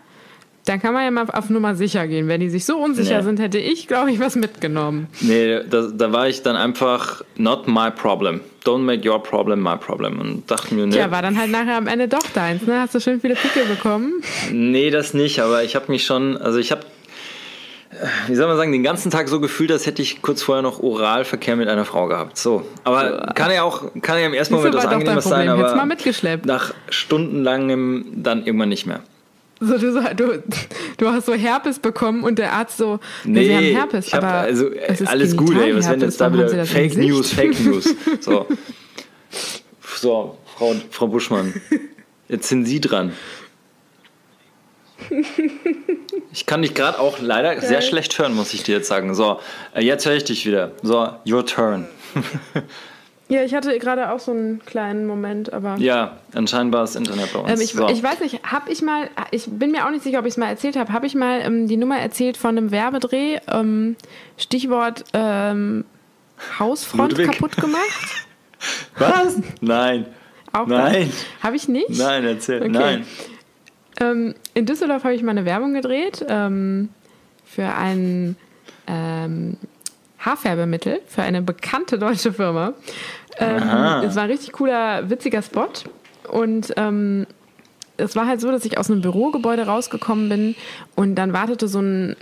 Dann kann man ja mal auf Nummer sicher gehen. Wenn die sich so unsicher nee. sind, hätte ich, glaube ich, was mitgenommen. Nee, da, da, war ich dann einfach not my problem. Don't make your problem my problem. Und dachte mir, ne. Ja, war dann halt nachher am Ende doch deins, ne? Hast du schön viele Pickel bekommen? Nee, das nicht, aber ich habe mich schon, also ich habe wie soll man sagen, den ganzen Tag so gefühlt, als hätte ich kurz vorher noch Oralverkehr mit einer Frau gehabt. So, aber kann ja auch, kann ja im ersten Moment etwas Angenehmes sein, aber mal mitgeschleppt. nach stundenlangem dann irgendwann nicht mehr. So, du, so, du, du hast so Herpes bekommen und der Arzt so, nee, Sie haben Herpes, hab, aber also, alles gut, ey, was wenn jetzt da wieder Fake News, Fake News. (laughs) So, so Frau, Frau Buschmann, jetzt sind Sie dran. Ich kann dich gerade auch leider Geil. sehr schlecht hören, muss ich dir jetzt sagen. So, äh, jetzt höre ich dich wieder. So, your turn. (laughs) Ja, ich hatte gerade auch so einen kleinen Moment, aber. Ja, anscheinend war das Internet bei uns. Ähm, ich, so. ich, weiß nicht, habe ich mal, ich bin mir auch nicht sicher, ob ich es mal erzählt habe, habe ich mal ähm, die Nummer erzählt von einem Werbedreh, ähm, Stichwort ähm, Hausfront Ludwig. kaputt gemacht? (laughs) Was? Nein. Auch Nein. Habe ich nicht? Nein, erzähl. Okay. Nein. Ähm, in Düsseldorf habe ich mal eine Werbung gedreht ähm, für ein Haarfärbemittel für eine bekannte deutsche Firma. Ähm, es war ein richtig cooler, witziger Spot. Und ähm, es war halt so, dass ich aus einem Bürogebäude rausgekommen bin und dann wartete so ein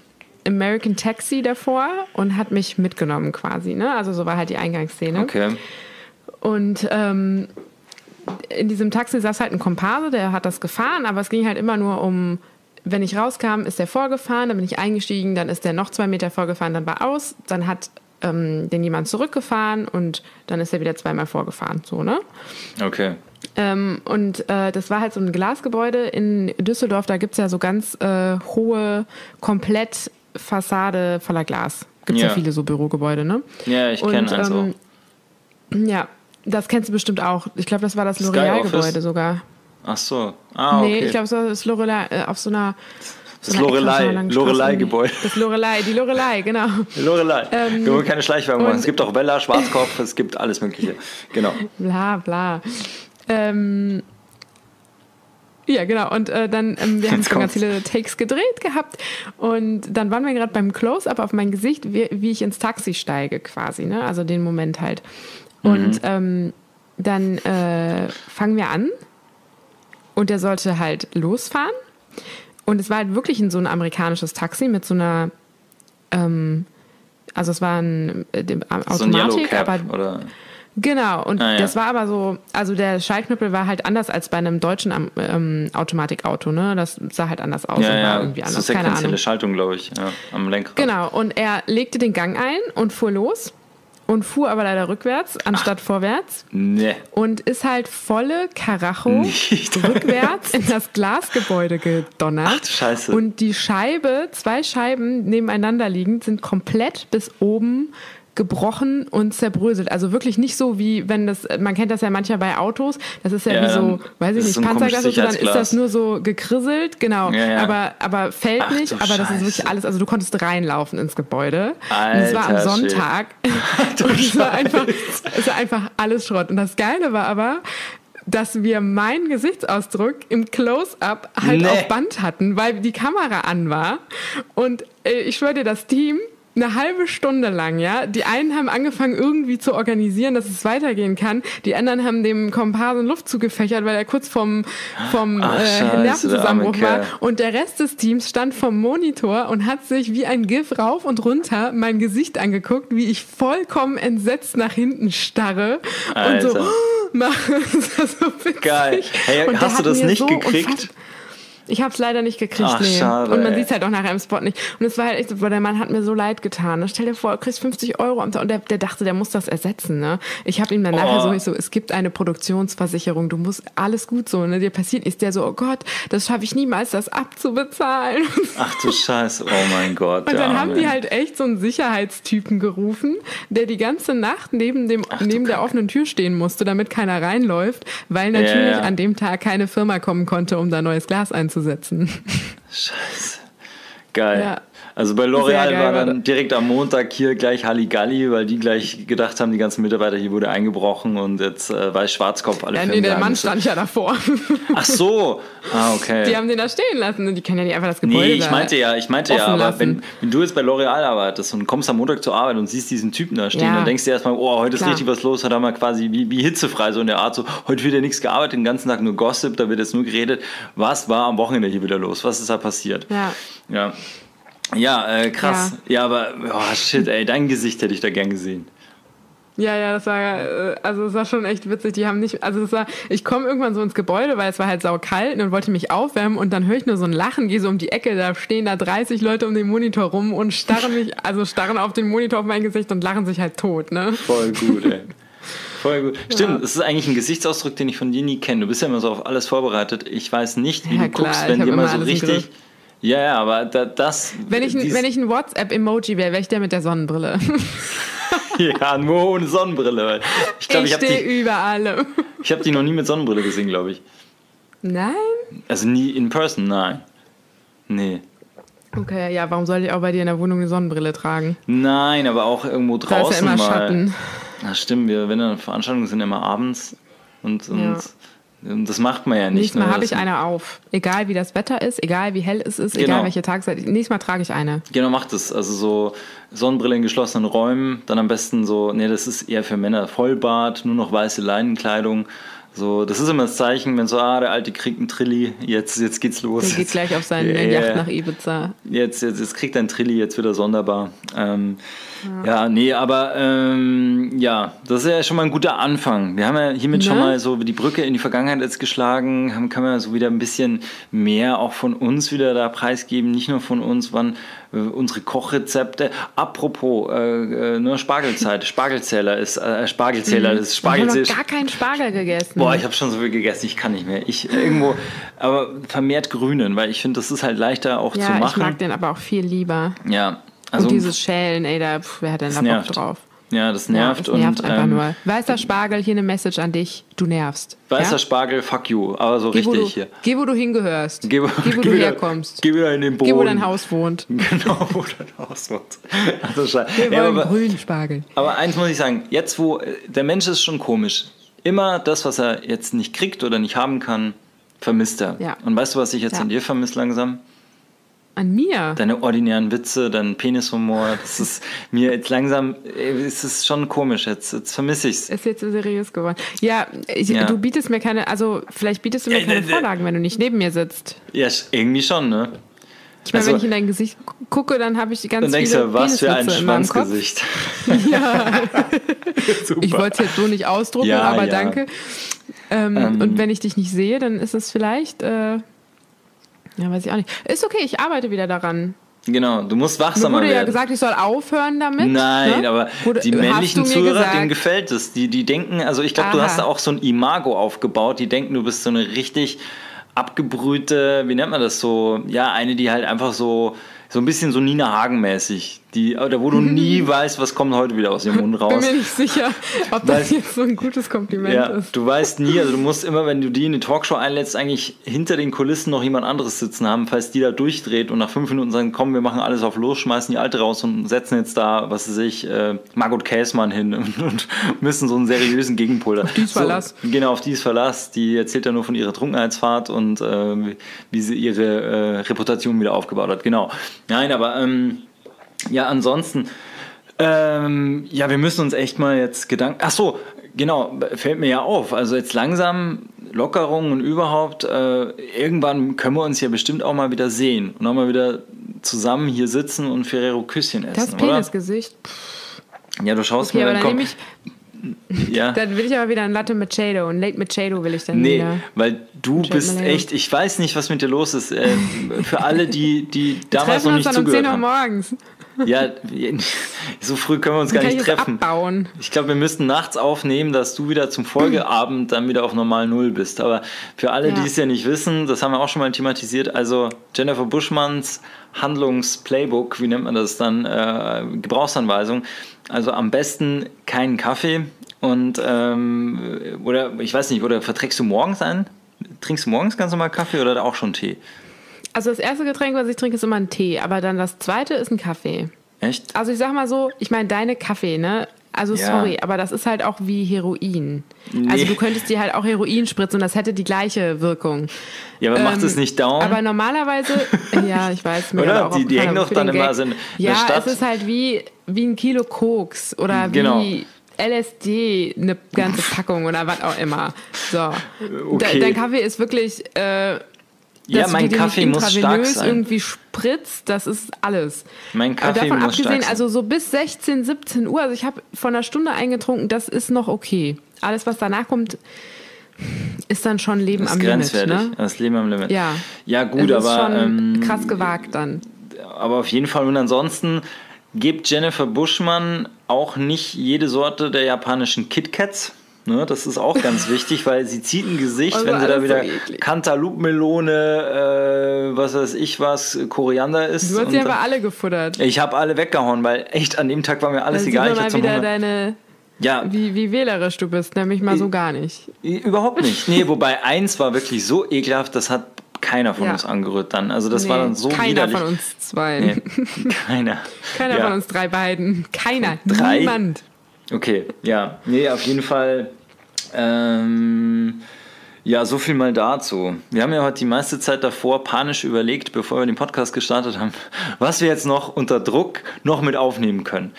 American Taxi davor und hat mich mitgenommen quasi. Ne? Also so war halt die Eingangsszene. Okay. Und ähm, in diesem Taxi saß halt ein Komparse, der hat das gefahren, aber es ging halt immer nur um, wenn ich rauskam, ist der vorgefahren, dann bin ich eingestiegen, dann ist der noch zwei Meter vorgefahren, dann war aus, dann hat ähm, den jemand zurückgefahren und dann ist er wieder zweimal vorgefahren, so, ne? Okay. Ähm, und äh, das war halt so ein Glasgebäude in Düsseldorf, da gibt es ja so ganz äh, hohe, komplett Fassade voller Glas. Gibt es ja. ja. viele so Bürogebäude, ne? Ja, ich kenne eins ähm, Ja, das kennst du bestimmt auch. Ich glaube, das war das L'Oreal-Gebäude sogar. Ach so. Ah, okay. Nee, ich glaube, es das L'Oreal äh, auf so einer das Lorelei, Lorelei-Gebäude. Das Lorelei, die Lorelei, genau. Lorelei. (laughs) Ähm, wir keine Schleichwerbung machen. Es gibt auch Bella, Schwarzkopf, (laughs) es gibt alles Mögliche. Genau. Bla, bla. Ähm, ja, genau. Und äh, dann, ähm, wir haben schon ganz viele Takes gedreht gehabt. Und dann waren wir gerade beim Close-Up auf mein Gesicht, wie, wie, ich ins Taxi steige quasi. Ne? Also den Moment halt. Und mhm. ähm, dann äh, fangen wir an. Und der sollte halt losfahren. Und es war halt wirklich in so ein amerikanisches Taxi mit so einer, ähm, also es war ein äh, Automatik, so ein aber oder? Genau, und ah, ja. das war aber so, also der Schaltknüppel war halt anders als bei einem deutschen ähm, Automatikauto, ne? Das sah halt anders aus ja, und war ja. irgendwie anders. Das ist sequenzielle Schaltung, glaube ich, ja, am Lenkrad. Genau, und er legte den Gang ein und fuhr los und fuhr aber leider rückwärts anstatt Ach, vorwärts. Nee. Und ist halt volle Karacho (laughs) Nicht. rückwärts in das Glasgebäude gedonnert. Ach, Scheiße. Und die Scheibe, zwei Scheiben nebeneinander liegend, sind komplett bis oben gebrochen und zerbröselt. Also wirklich nicht so wie, wenn das, man kennt das ja manchmal bei Autos, das ist ja, ja wie so, weiß ich nicht, so Panzerglas, dann ist das nur so gekrisselt, genau, ja, ja. Aber, aber fällt Ach, nicht, aber Scheiße. das ist wirklich alles, also du konntest reinlaufen ins Gebäude. Alter, und es war am Sonntag (laughs) (laughs) und es war, einfach, es war einfach alles Schrott. Und das Geile war aber, dass wir meinen Gesichtsausdruck im Close-up halt nee. auf Band hatten, weil die Kamera an war. Und äh, ich schwöre dir, das Team eine halbe Stunde lang, ja. Die einen haben angefangen irgendwie zu organisieren, dass es weitergehen kann. Die anderen haben dem Komparsen Luft zugefächert, weil er kurz vom, vom Ach, äh, Nervenzusammenbruch war. Und der Rest des Teams stand vom Monitor und hat sich wie ein GIF rauf und runter mein Gesicht angeguckt, wie ich vollkommen entsetzt nach hinten starre Alter. und so mache. so Geil. Hey, hast du das nicht so gekriegt? Ich habe es leider nicht gekriegt, Ach, nee. Schade, und man sieht es halt auch nachher im Spot nicht. Und es war halt echt so, der Mann hat mir so leid getan. Stell dir vor, du kriegst 50 Euro und der, der dachte, der muss das ersetzen. Ne? Ich habe ihm dann oh. nachher so, ich so, es gibt eine Produktionsversicherung, du musst alles gut so, ne? dir passiert ist der so, oh Gott, das schaffe ich niemals, das abzubezahlen. (laughs) Ach du Scheiße, oh mein Gott. Und dann haben die halt echt so einen Sicherheitstypen gerufen, der die ganze Nacht neben, dem, Ach, neben der offenen Tür stehen musste, damit keiner reinläuft, weil natürlich ja. an dem Tag keine Firma kommen konnte, um da neues Glas einzusetzen einzusetzen. Scheiße. Geil. Ja. Also bei L'Oreal war dann direkt am Montag hier gleich Halligalli, weil die gleich gedacht haben, die ganzen Mitarbeiter hier wurde eingebrochen und jetzt äh, weiß Schwarzkopf alle Ja, nee, der Mann stand ja davor. Ach so. Ah, okay. Die haben den da stehen lassen und die können ja nicht einfach das Gebäude Nee, ich meinte ja, ich meinte ja, aber wenn, wenn, du jetzt bei L'Oreal arbeitest und kommst am Montag zur Arbeit und siehst diesen Typen da stehen, ja. dann denkst du erstmal, oh, heute ist Klar. richtig was los, hat er mal quasi wie, wie hitzefrei so in der Art, so, heute wird ja nichts gearbeitet, den ganzen Tag nur Gossip, da wird jetzt nur geredet. Was war am Wochenende hier wieder los? Was ist da passiert? Ja. Ja. Ja, äh, krass. Ja. ja, aber oh, shit, ey, dein Gesicht hätte ich da gern gesehen. Ja, ja, das war, äh, also es war schon echt witzig. Die haben nicht, also es war, ich komme irgendwann so ins Gebäude, weil es war halt saukalt und wollte mich aufwärmen und dann höre ich nur so ein Lachen, gehe so um die Ecke, da stehen da 30 Leute um den Monitor rum und starren mich, (laughs) also starren auf den Monitor auf mein Gesicht und lachen sich halt tot, ne? Voll gut, ey. (laughs) Voll gut. Stimmt, ja. das ist eigentlich ein Gesichtsausdruck, den ich von dir nie kenne. Du bist ja immer so auf alles vorbereitet. Ich weiß nicht, wie ja, du klar, guckst, wenn dir mal so richtig. Ja, ja, aber da, das. Wenn ich, wenn ich ein WhatsApp-Emoji wäre, wäre ich der mit der Sonnenbrille. (laughs) (laughs) ja, nur ohne Sonnenbrille. Ich ich, ich stehe über allem. Ich habe die noch nie mit Sonnenbrille gesehen, glaube ich. Nein? Also nie in person, nein. Nee. Okay, ja, warum sollte ich auch bei dir in der Wohnung eine Sonnenbrille tragen? Nein, aber auch irgendwo draußen da ist ja immer mal. Schatten. Na stimmt, wir, wenn dann Veranstaltungen sind immer abends und, und ja. Das macht man ja nicht. Nächstes Mal ne? habe ich eine auf. Egal wie das Wetter ist, egal wie hell es ist, genau. egal welche Tageszeit. Nächstes Mal trage ich eine. Genau, macht es. Also so Sonnenbrille in geschlossenen Räumen, dann am besten so, nee, das ist eher für Männer Vollbart, nur noch weiße Leinenkleidung. So, das ist immer das Zeichen, wenn so, ah, der Alte kriegt einen Trilli, jetzt, jetzt geht's los. Der geht gleich auf seine (laughs) yeah. Yacht nach Ibiza. Jetzt, jetzt, jetzt kriegt er einen Trilli, jetzt wieder sonderbar. Ähm, ja. ja, nee, aber ähm, ja, das ist ja schon mal ein guter Anfang. Wir haben ja hiermit ne? schon mal so die Brücke in die Vergangenheit jetzt geschlagen, haben, können wir so wieder ein bisschen mehr auch von uns wieder da preisgeben, nicht nur von uns, wann äh, unsere Kochrezepte. Apropos, äh, äh, nur Spargelzeit, (laughs) Spargelzähler ist, äh, Spargelzähler mhm. ist Spargelzähler. Ich habe gar keinen Spargel gegessen. Boah, ich habe schon so viel gegessen, ich kann nicht mehr. Ich äh, irgendwo, aber vermehrt grünen, weil ich finde, das ist halt leichter auch ja, zu machen. ich mag den aber auch viel lieber. Ja, also, und dieses Schälen, ey, da, pf, wer hat denn da Bock drauf? Ja, das nervt. Ja, das nervt und, einfach ähm, nur. Weißer Spargel, hier eine Message an dich. Du nervst. Weißer ja? Spargel, fuck you. Aber so geh, richtig du, hier. Geh, wo du hingehörst. Geh, wo, geh, wo (laughs) geh du wieder, herkommst. Geh wieder in den Boden. Geh, wo dein Haus wohnt. (laughs) Genau, wo dein Haus wohnt. Also, Wir ja, wollen aber, grünen Spargel. Aber eins muss ich sagen. Jetzt, wo der Mensch ist schon komisch. Immer das, was er jetzt nicht kriegt oder nicht haben kann, vermisst er. Ja. Und weißt du, was ich jetzt an dir vermisse langsam? An mir? Deine ordinären Witze, dein Penishumor, das ist (laughs) mir jetzt langsam, es ist schon komisch, jetzt, jetzt vermisse ich es. Ist jetzt so seriös geworden. Ja, ich, ja, du bietest mir keine, also vielleicht bietest du mir keine Vorlagen, wenn du nicht neben mir sitzt. Ja, irgendwie schon, ne? Ich meine, also, wenn ich in dein Gesicht gucke, dann habe ich die ganze Zeit. Dann denkst du, was für ein Schwanzgesicht. (laughs) ja. (laughs) ich wollte es jetzt so nicht ausdrucken, ja, aber ja. danke. Ähm, ähm, und wenn ich dich nicht sehe, dann ist es vielleicht. Äh, ja, weiß ich auch nicht. Ist okay, ich arbeite wieder daran. Genau, du musst wachsamer werden. Wurde ja gesagt, ich soll aufhören damit. Nein, ne? aber wurde, die männlichen Zuhörer, denen gefällt es. Die, die denken, also ich glaube, du hast da auch so ein Imago aufgebaut. Die denken, du bist so eine richtig abgebrühte, wie nennt man das so? Ja, eine, die halt einfach so so ein bisschen so Nina Hagen-mäßig. Die, oder wo du nie (laughs) weißt, was kommt heute wieder aus ihrem Mund raus. Bin mir nicht sicher, ob das jetzt so ein gutes Kompliment ja, ist. Du weißt nie, also du musst immer, wenn du die in die Talkshow einlädst, eigentlich hinter den Kulissen noch jemand anderes sitzen haben, falls die da durchdreht und nach fünf Minuten sagen, komm, wir machen alles auf los, schmeißen die Alte raus und setzen jetzt da, was weiß ich, äh, Margot Käßmann hin (laughs) und, und, müssen so einen seriösen Gegenpol. Auf dies Verlass. So, genau, auf dies Verlass. Die erzählt ja nur von ihrer Trunkenheitsfahrt und äh, wie sie ihre äh, Reputation wieder aufgebaut hat. Genau. Nein, aber ähm, ja, ansonsten, ähm, ja, wir müssen uns echt mal jetzt Gedanken. Ach so, genau, fällt mir ja auf. Also jetzt langsam Lockerungen und überhaupt, äh, irgendwann können wir uns ja bestimmt auch mal wieder sehen und auch mal wieder zusammen hier sitzen und Ferrero Küsschen essen, das oder? Das Gesicht. Ja, du schaust okay, mir dann, dann ja. (laughs) Dann will ich aber wieder ein Latte Machado. Ein Late Machado will ich dann nee, wieder. weil du bist echt, ich weiß nicht, was mit dir los ist. Äh, für alle, die, die damals noch nicht zugehört haben. um 10 Uhr morgens. Ja, so früh können wir uns gar nicht treffen. Abbauen. Ich glaube, wir müssten nachts aufnehmen, dass du wieder zum Folgeabend dann wieder auf normal Null bist. Aber für alle, ja. die es ja nicht wissen, das haben wir auch schon mal thematisiert. Also Jennifer Buschmanns Handlungsplaybook, wie nennt man das dann? Äh, Gebrauchsanweisung. Also am besten keinen Kaffee und ähm, oder ich weiß nicht, oder verträgst du morgens einen? Trinkst du morgens ganz normal Kaffee oder auch schon Tee? Also das erste Getränk, was ich trinke, ist immer ein Tee, aber dann das zweite ist ein Kaffee. Echt? Also ich sag mal so, ich meine deine Kaffee, ne? Also ja. sorry, aber das ist halt auch wie Heroin. Nee. Also du könntest dir halt auch Heroin spritzen und das hätte die gleiche Wirkung. Ja, aber ähm, macht es nicht down? Aber normalerweise, (laughs) ja, ich weiß mir Oder? Die, die hängen doch dann immer so in Ja, Stadt. es ist halt wie, wie ein Kilo Koks oder genau. wie LSD, eine ganze Packung oder was auch immer. So. (laughs) Okay. De dein Kaffee ist wirklich... Äh, Ja, dass mein du Kaffee nicht muss stark sein. irgendwie spritzt, das ist alles. Mein Aber Kaffee davon muss abgesehen, stark also so bis 16, 17 Uhr, also ich habe vor einer Stunde eingetrunken, das ist noch okay. Alles, was danach kommt, ist dann schon Leben Das am ist Limit. grenzwertig. Ne? Das Leben am Limit. Ja. Ja, gut, es ist aber. schon ähm, krass gewagt dann. aber auf jeden Fall. Und ansonsten gibt Jennifer Buschmann auch nicht jede Sorte der japanischen KitKats. Ne, das ist auch ganz (laughs) wichtig, weil sie zieht ein Gesicht, Also wenn sie da so wieder eklig. Cantaloupe-Melone, äh, was weiß ich was, Koriander ist. Du hast sie dann- aber alle gefuttert. ich habe alle weggehauen, weil echt an dem Tag war mir alles Da egal. sieht Ich man hatte mal wieder deine, Ja, wie, wie wählerisch du bist, nämlich mal so gar nicht. Überhaupt nicht. Nee, (laughs) wobei eins war wirklich so ekelhaft, das hat keiner von Ja. uns angerührt dann. Also das Nee, war dann so keiner widerlich. von uns zwei. Nee, (laughs) keiner. Keiner ja. von uns drei beiden. Keiner. Drei? Niemand. Okay, ja. Nee, auf jeden Fall. Ähm, ja, so viel mal dazu. Wir haben ja heute die meiste Zeit davor panisch überlegt, bevor wir den Podcast gestartet haben, (laughs) was wir jetzt noch unter Druck noch mit aufnehmen können.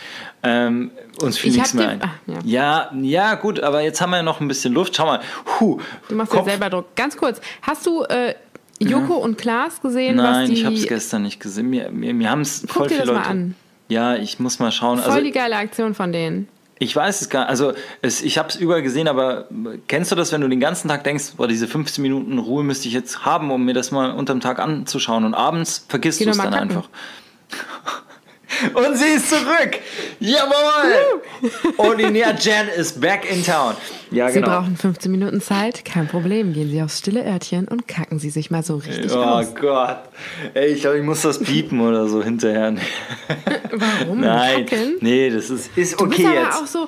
Ähm, uns fiel Ich nichts mehr ein. ah, ja. ja, gut, aber jetzt haben wir ja noch ein bisschen Luft. Schau mal. Huh, Du machst Kopf- dir selber Druck. Ganz kurz, hast du äh, Joko und Klaas gesehen, Nein, die... ich habe es gestern nicht gesehen. Mir, mir, mir haben es voll dir viele das mal Leute. an. Ja, ich muss mal schauen. Voll Also die geile Aktion von denen. Ich weiß es gar nicht. Also es, ich habe es überall gesehen, aber kennst du das, wenn du den ganzen Tag denkst, boah, diese 15 Minuten Ruhe müsste ich jetzt haben, um mir das mal unterm Tag anzuschauen und abends vergisst du es dann kacken. einfach. Und sie ist zurück! Jawohl! Ordinär Jen ist back in town. Ja, Sie genau. brauchen 15 Minuten Zeit, kein Problem. Gehen Sie aufs stille Örtchen und kacken Sie sich mal so richtig Oh aus. Gott. Ey, ich glaube, ich muss das piepen oder so hinterher. (laughs) (laughs) Warum? Nein. Kacken? Nee, das ist, ist Du okay bist aber jetzt. auch so,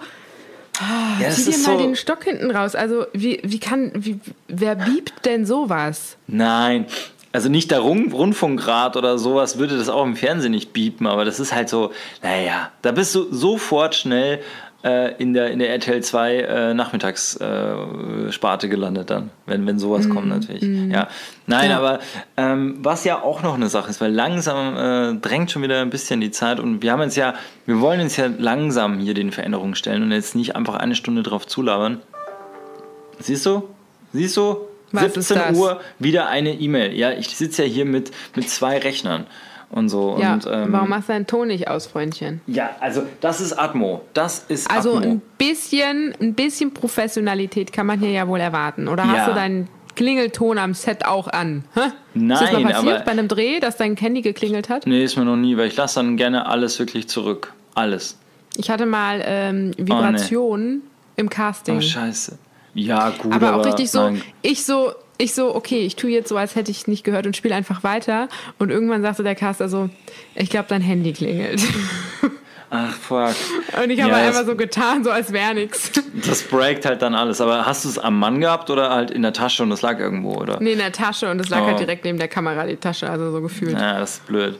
ja, das zieh dir mal so, den Stock hinten raus. Also wie, wie kann, wie, wer biebt denn sowas? Nein. Also nicht der Rund Rundfunkrat oder sowas würde das auch im Fernsehen nicht biepen, aber das ist halt so, naja, da bist du sofort schnell äh, in, der, in der RTL 2 äh, Nachmittagssparte äh, gelandet dann, wenn, wenn sowas kommt natürlich. Ja. Nein, Ja. aber ähm, was ja auch noch eine Sache ist, weil langsam äh, drängt schon wieder ein bisschen die Zeit und wir haben uns ja, wir wollen uns ja langsam hier den Veränderungen stellen und jetzt nicht einfach eine Stunde drauf zulabern. Siehst du? Siehst du? Was ist 17 das? Uhr wieder eine E-Mail. Ja, ich sitze ja hier mit, mit zwei Rechnern und so. Ja, und, ähm, warum machst du deinen Ton nicht aus, Freundchen? ja, also das ist Atmo. Das ist Also Atmo. ein bisschen, ein bisschen Professionalität kann man hier ja wohl erwarten. Oder Ja. hast du deinen Klingelton am Set auch an? Hä? ist das Nein, mal passiert aber- bei einem Dreh, dass dein Handy geklingelt hat? Nee, ist mir noch nie, weil ich lasse dann gerne alles wirklich zurück. Alles. Ich hatte mal ähm, Vibrationen im Casting. Oh, scheiße. Ja, gut, aber aber, auch richtig so, nein. ich so, ich so, okay, ich tue jetzt so, als hätte ich nicht gehört und spiele einfach weiter. Und irgendwann sagte der Caster so, ich glaube, dein Handy klingelt. (laughs) Ach, fuck. Und ich habe Ja, halt einfach so getan, so als wäre nichts. (laughs) Das breakt halt dann alles. Aber hast du es am Mann gehabt oder halt in der Tasche und es lag irgendwo, oder? Nee, in der Tasche und es lag Oh. halt direkt neben der Kamera, die Tasche, also so gefühlt. Ja, das ist blöd.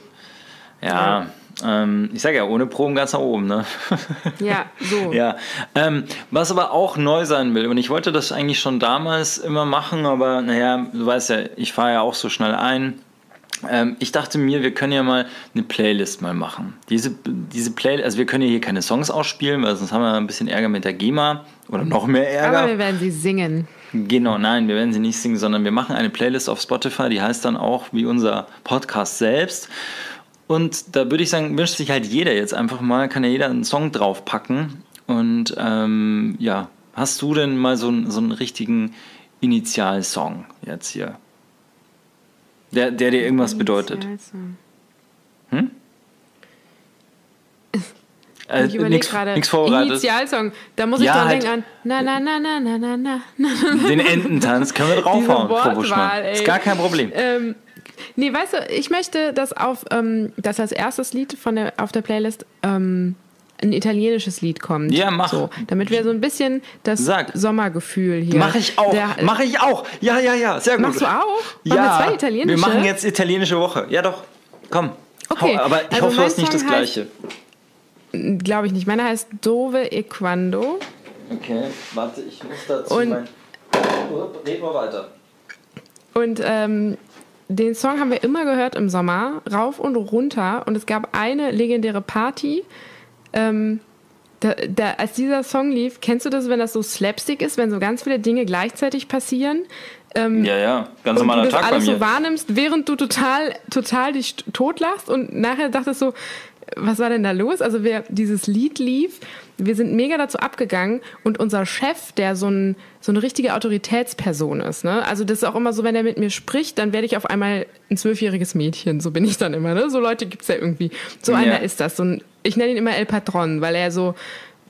Ja, ähm, ich sage ja, ohne Proben ganz nach oben, ne? (laughs) Ja, so. Ja, ähm, was aber auch neu sein will, und ich wollte das eigentlich schon damals immer machen, aber naja, du weißt ja, ich fahre ja auch so schnell ein. Ähm, ich dachte mir, wir können ja mal eine Playlist mal machen. Diese, diese Playlist, also wir können ja hier keine Songs ausspielen, weil sonst haben wir ein bisschen Ärger mit der GEMA oder noch mehr Ärger. Aber wir werden sie singen. Genau, nein, wir werden sie nicht singen, sondern wir machen eine Playlist auf Spotify, die heißt dann auch wie unser Podcast selbst. Und da würde ich sagen, wünscht sich halt jeder jetzt einfach mal, kann ja jeder einen Song draufpacken. Und ähm, ja, hast du denn mal so, einen, so einen richtigen Initialsong jetzt hier? Der, der dir irgendwas bedeutet. Hm? (laughs) Ich äh, überlege gerade. Nix Initialsong. Da muss ich ja, dran halt denken an. Na, na, na, na, na, na, na. na. Den Ententanz können wir draufhauen, Frau Buschmann. Ey. Ist gar kein Problem. Ähm, nee, weißt du, ich möchte, dass auf ähm, dass als erstes Lied von der, auf der Playlist ähm, ein italienisches Lied kommt. Ja, mach. So, damit wir so ein bisschen das Sag. Sommergefühl hier. Mache ich auch. Der, Mache ich auch. Ja, ja, ja. Sehr gut. Machst du auch? Machen Ja. wir zwei italienische? Wir machen jetzt italienische Woche. Ja, doch. Komm. Okay, Hau, aber ich also hoffe, du hast nicht das Gleiche. Glaube ich nicht. Meiner heißt Dove e Quando. Okay, warte, ich muss dazu Und- mein. Red mal weiter. Und ähm, den Song haben wir immer gehört im Sommer, rauf und runter. Und es gab eine legendäre Party, ähm, Da, da, als dieser Song lief, kennst du das, wenn das so slapstick ist, wenn so ganz viele Dinge gleichzeitig passieren? Ähm, ja, ja, ganz normaler Tag bei mir. alles so wahrnimmst, während du total, total dich totlachst und nachher dachtest so, was war denn da los? Also wer dieses Lied lief, wir sind mega dazu abgegangen und unser Chef, der so, ein, so eine richtige Autoritätsperson ist, ne? Also das ist auch immer so, wenn er mit mir spricht, dann werde ich auf einmal ein zwölfjähriges Mädchen, so bin ich dann immer, ne? So Leute gibt es ja irgendwie. So ja. einer ist das. So ein, ich nenne ihn immer El Patron, weil er so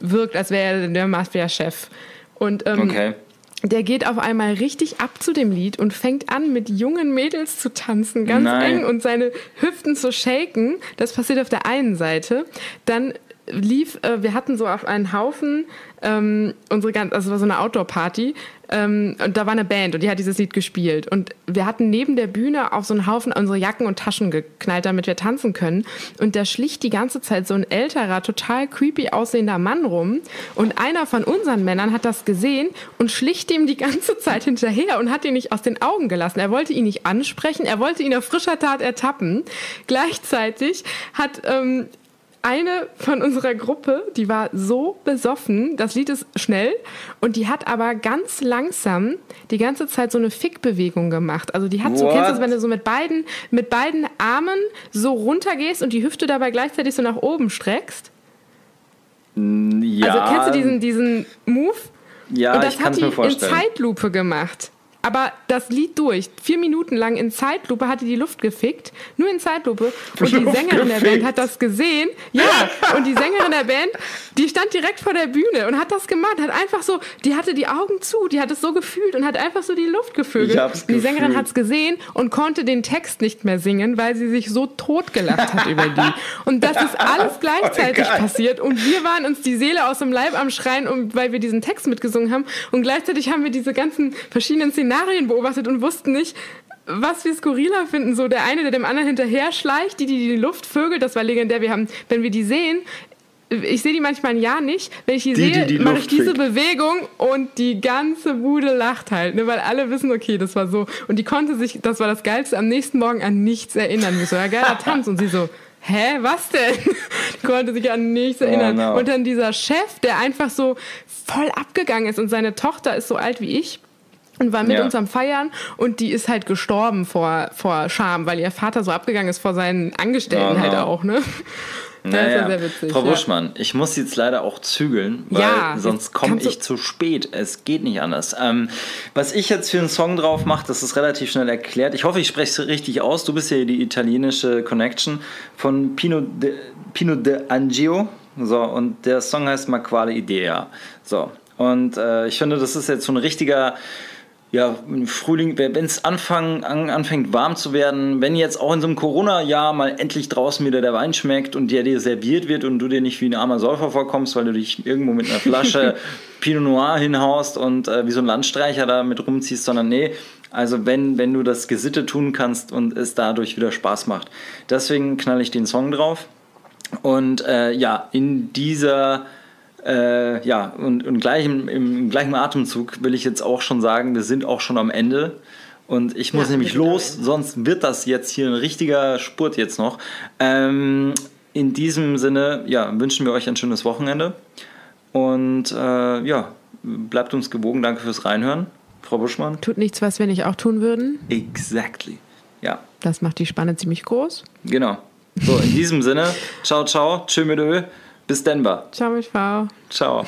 wirkt, als wäre er der Mafia-Chef. Und ähm, okay der geht auf einmal richtig ab zu dem Lied und fängt an, mit jungen Mädels zu tanzen, ganz Nein. eng und seine Hüften zu shaken. Das passiert auf der einen Seite. Dann lief, äh, wir hatten so auf einen Haufen ähm, unsere ganze, also war so eine Outdoor-Party ähm, und da war eine Band und die hat dieses Lied gespielt und wir hatten neben der Bühne auf so einen Haufen unsere Jacken und Taschen geknallt, damit wir tanzen können und da schlicht die ganze Zeit so ein älterer, total creepy aussehender Mann rum und einer von unseren Männern hat das gesehen und schlicht ihm die ganze Zeit hinterher und hat ihn nicht aus den Augen gelassen. Er wollte ihn nicht ansprechen, er wollte ihn auf frischer Tat ertappen. Gleichzeitig hat ähm, eine von unserer Gruppe, die war so besoffen, das Lied ist schnell und die hat aber ganz langsam die ganze Zeit so eine Fickbewegung gemacht. Also die hat What? so, kennst du das, wenn du so mit beiden, mit beiden Armen so runtergehst und die Hüfte dabei gleichzeitig so nach oben streckst? Ja. Also kennst du diesen, diesen Move? Ja, und das ich hat mir vorstellen. in Zeitlupe gemacht aber das Lied durch. Vier Minuten lang in Zeitlupe hat die Luft gefickt. Nur in Zeitlupe. Und die Luft Sängerin gefickt. der Band hat das gesehen. Ja, und die Sängerin der Band, die stand direkt vor der Bühne und hat das gemacht. Hat einfach so, die hatte die Augen zu, die hat es so gefühlt und hat einfach so die Luft gefügelt. die Sängerin hat es gesehen und konnte den Text nicht mehr singen, weil sie sich so totgelacht hat über die. Und das ist alles (laughs) gleichzeitig oh passiert. Und wir waren uns die Seele aus dem Leib am Schreien, weil wir diesen Text mitgesungen haben. Und gleichzeitig haben wir diese ganzen verschiedenen Szenarien Szenarien beobachtet und wussten nicht, was wir skurriler finden. So der eine, der dem anderen hinterher schleicht, die, die die Luft vögelt, das war legendär. Wir haben, wenn wir die sehen, ich sehe die manchmal ein Jahr nicht. Wenn ich die, die sehe, die die mache ich diese Bewegung und die ganze Bude lacht halt, ne, weil alle wissen, okay, das war so. Und die konnte sich, das war das Geilste, am nächsten Morgen an nichts erinnern. So, ja, geiler (laughs) Tanz. Und sie so, hä, was denn? (laughs) Die konnte sich an nichts oh, erinnern. Oh, no. Und dann dieser Chef, der einfach so voll abgegangen ist und seine Tochter ist so alt wie ich und war mit ja. uns am Feiern und die ist halt gestorben vor, vor Scham, weil ihr Vater so abgegangen ist vor seinen Angestellten oh, halt auch, ne? (laughs) Naja. sehr witzig, Frau Buschmann, ja. ich muss jetzt leider auch zügeln, weil ja, sonst komme ich zu spät. Es geht nicht anders. Ähm, was ich jetzt für einen Song drauf mache, das ist relativ schnell erklärt. Ich hoffe, ich spreche es richtig aus. Du bist ja die italienische Connection von Pino de, Pino de Angio. So, und der Song heißt Ma quale idea. So, und äh, ich finde, das ist jetzt so ein richtiger ja, im Frühling, wenn es an, anfängt warm zu werden, wenn jetzt auch in so einem Corona-Jahr mal endlich draußen wieder der Wein schmeckt und der dir serviert wird und du dir nicht wie ein armer Säufer vorkommst, weil du dich irgendwo mit einer Flasche (laughs) Pinot Noir hinhaust und äh, wie so ein Landstreicher da mit rumziehst, sondern nee, also wenn, wenn du das Gesitte tun kannst und es dadurch wieder Spaß macht. Deswegen knall ich den Song drauf. Und äh, ja, in dieser äh, ja, und, und gleich im, im, gleichen Atemzug will ich jetzt auch schon sagen, wir sind auch schon am Ende. Und ich muss ja, nämlich los, sonst wird das jetzt hier ein richtiger Spurt jetzt noch. Ähm, in diesem Sinne, ja, wünschen wir euch ein schönes Wochenende. Und äh, ja, bleibt uns gewogen. Danke fürs Reinhören, Frau Buschmann. Tut nichts, was wir nicht auch tun würden. Exactly. Ja. Das macht die Spanne ziemlich groß. Genau. So, in diesem Sinne, (laughs) ciao, ciao, tschö mit Öl. Bis Denver. Ciao, Frau. Ciao.